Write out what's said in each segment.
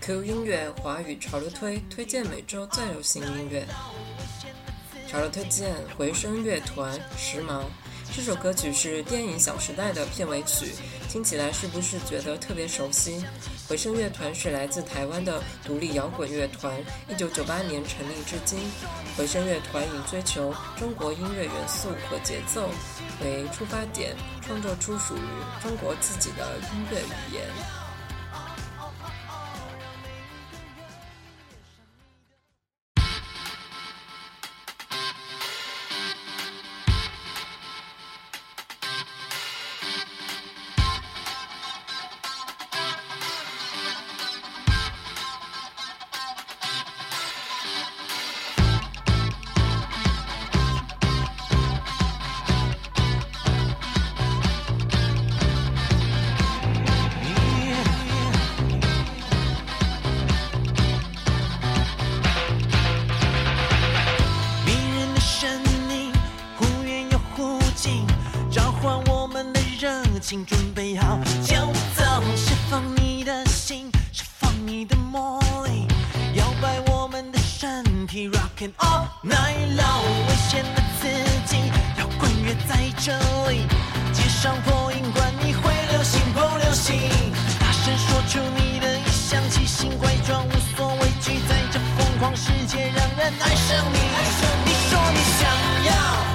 Q 音乐华语潮流推推荐每周最流行音乐，潮流推荐回声乐团时髦。这首歌曲是电影《小时代》的片尾曲，听起来是不是觉得特别熟悉？回声乐团是来自台湾的独立摇滚乐团，一九九八年成立至今。回声乐团以追求中国音乐元素和节奏为出发点，创作出属于中国自己的音乐语言。城里，街上破音管你会流行不流行，大声说出你的异想奇形怪状无所畏惧，在这疯狂世界让人爱上你。你说你想要。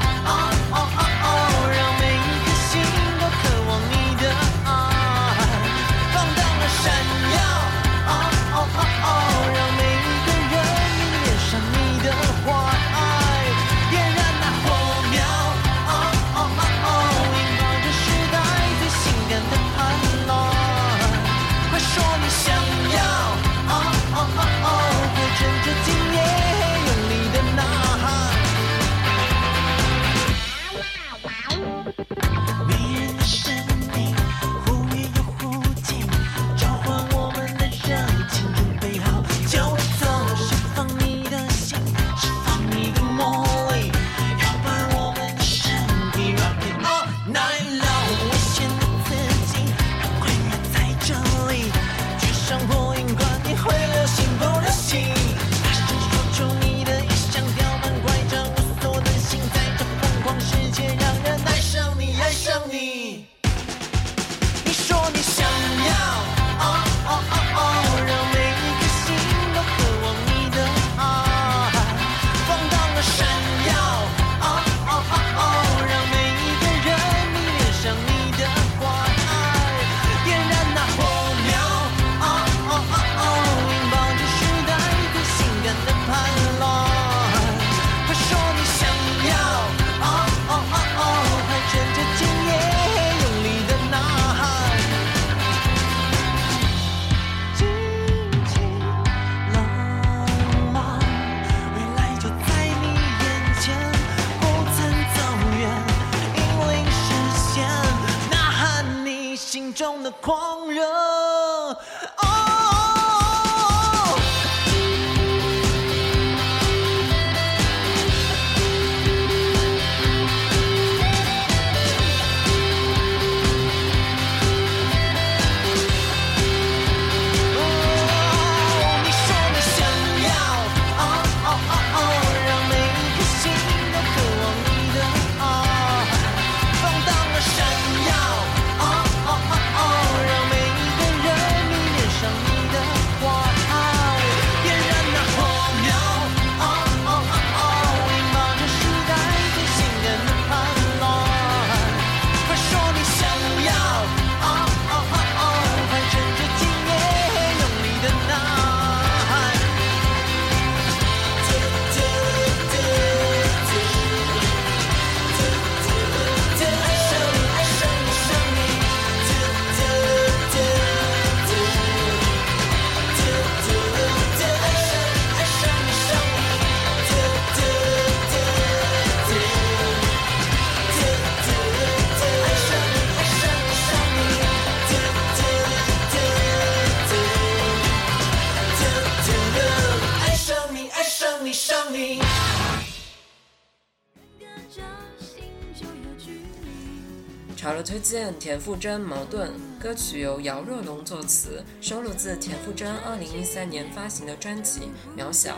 潮流推荐：田馥甄《矛盾》歌曲由姚若龙作词，收录自田馥甄二零一三年发行的专辑《渺小》。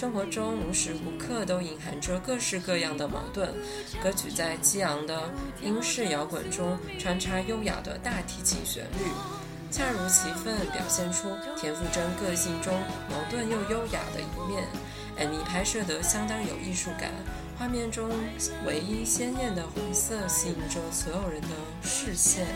生活中无时无刻都隐含着各式各样的矛盾。歌曲在激昂的英式摇滚中穿插优雅的大提琴旋律，恰如其分表现出田馥甄个性中矛盾又优雅的一面。哎，你拍摄得相当有艺术感，画面中唯一鲜艳的红色吸引着所有人的视线。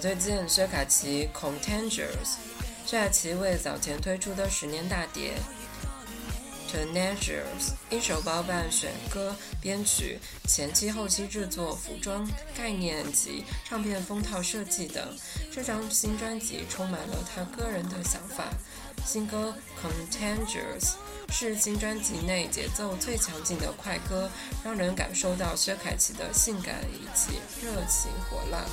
最近，薛凯琪 Contagious，薛凯琪为早前推出的十年大碟 Contagious 一手包办选歌、编曲、前期后期制作、服装、概念及唱片封套设计等。这张新专辑充满了他个人的想法。新歌 Contagious 是新专辑内节奏最强劲的快歌，让人感受到薛凯琪的性感以及热情火辣。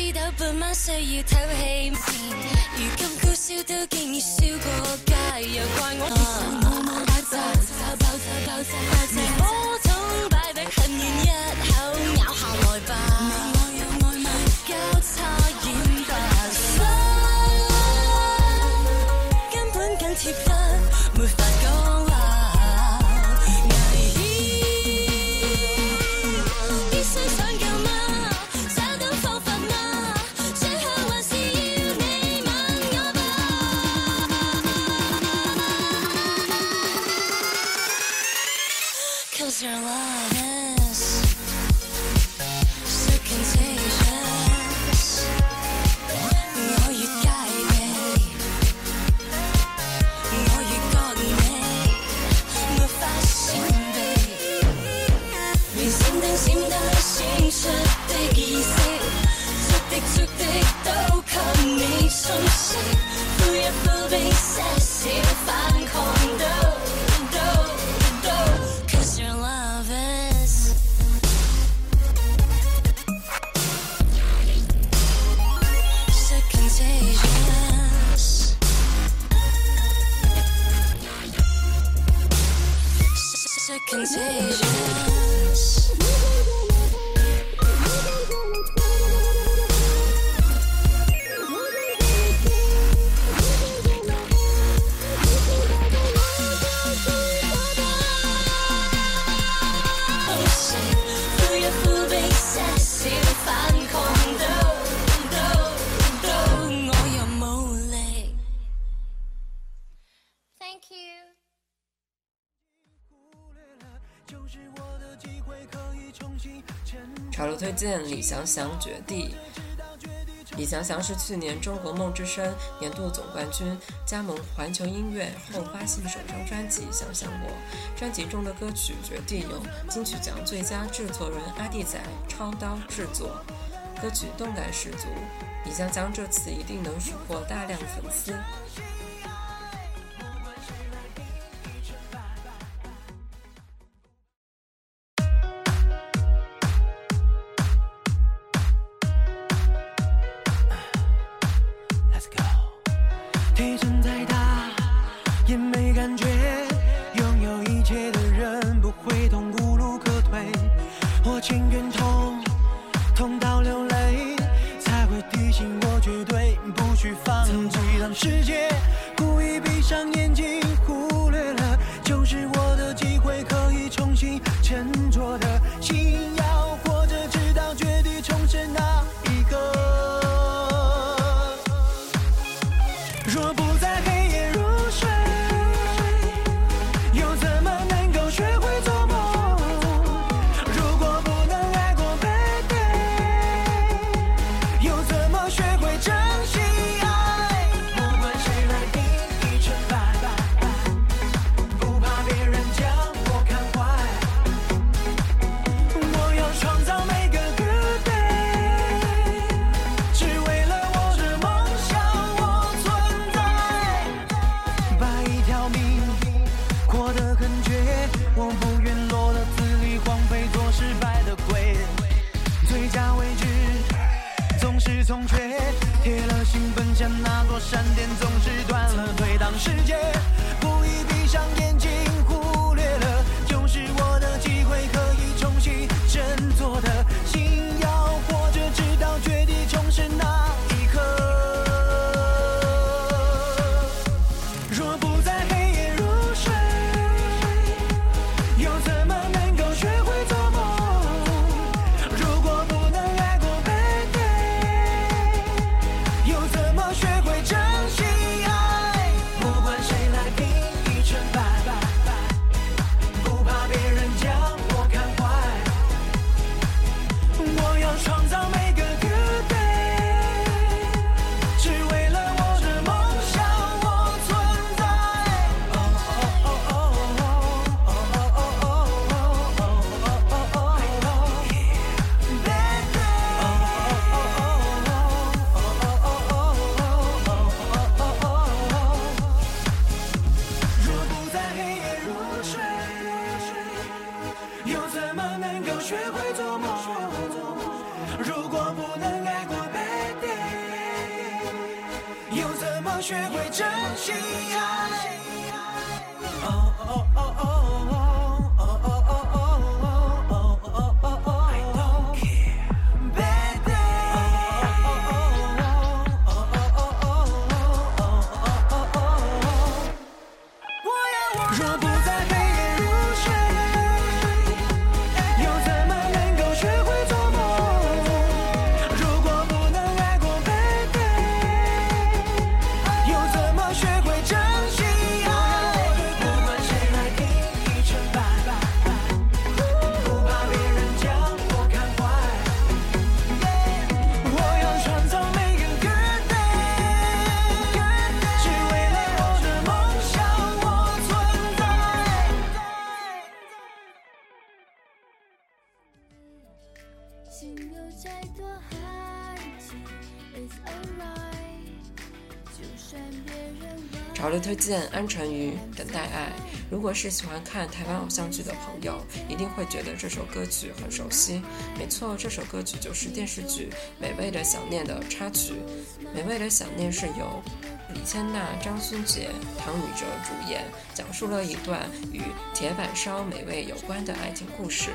知道半晚需要透气如今高烧都建已烧过街，又怪我接受爆炸！爆炸！爆炸！爆炸！火总摆得恨然，一口咬下来吧。爱用爱交叉。patience. 见李祥祥《绝地》。李祥祥是去年《中国梦之声》年度总冠军，加盟环球音乐后发行首张专辑《想想我》。专辑中的歌曲《绝地》由金曲奖最佳制作人阿弟仔操刀制作，歌曲动感十足。李祥祥这次一定能收获大量粉丝。学会珍惜爱。推荐安晨鱼，等待爱》。如果是喜欢看台湾偶像剧的朋友，一定会觉得这首歌曲很熟悉。没错，这首歌曲就是电视剧《美味的想念》的插曲。《美味的想念》是由李千娜、张勋杰、唐禹哲主演，讲述了一段与铁板烧美味有关的爱情故事。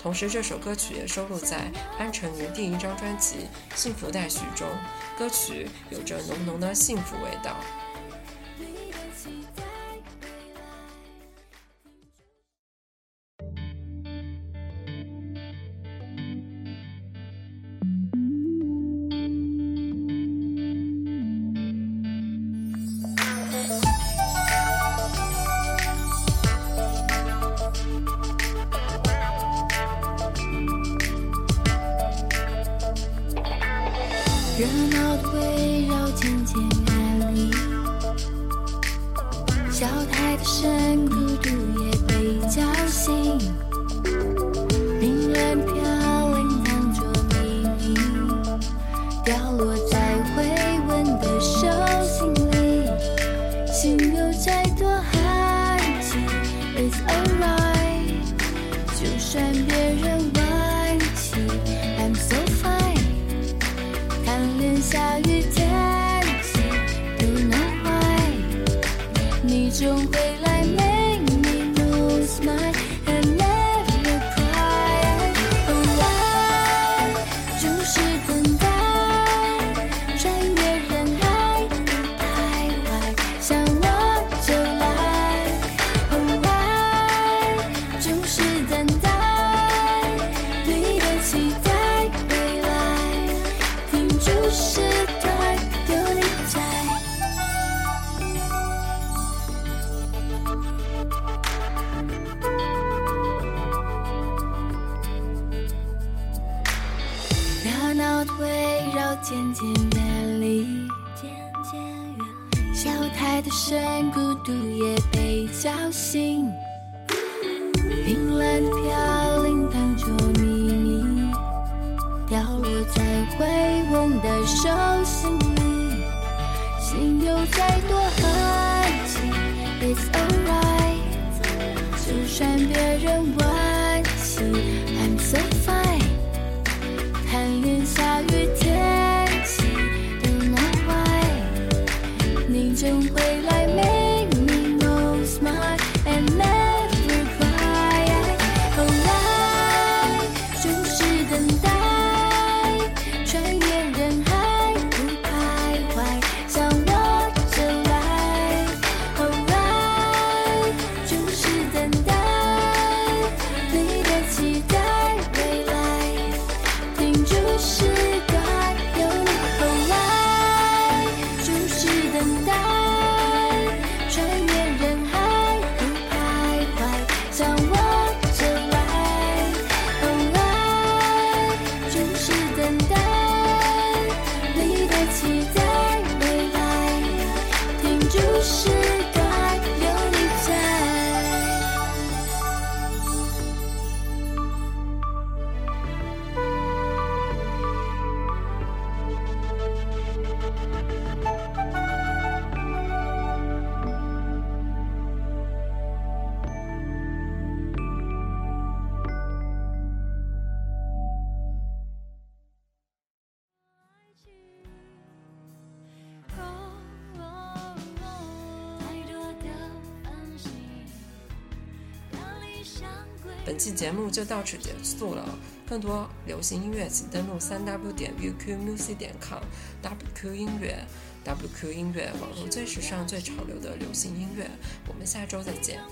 同时，这首歌曲也收录在安晨于第一张专辑《幸福待续》中，歌曲有着浓浓的幸福味道。深孤独也被叫醒。心有再多痕迹，It's alright，就算别人惋惜，I'm so fine。讨厌下雨天气的门外，你总会来。本期节目就到此结束了。更多流行音乐，请登录三 w 点 uqmusic 点 com，WQ 音乐，WQ 音乐，网络最时尚、最潮流的流行音乐。我们下周再见。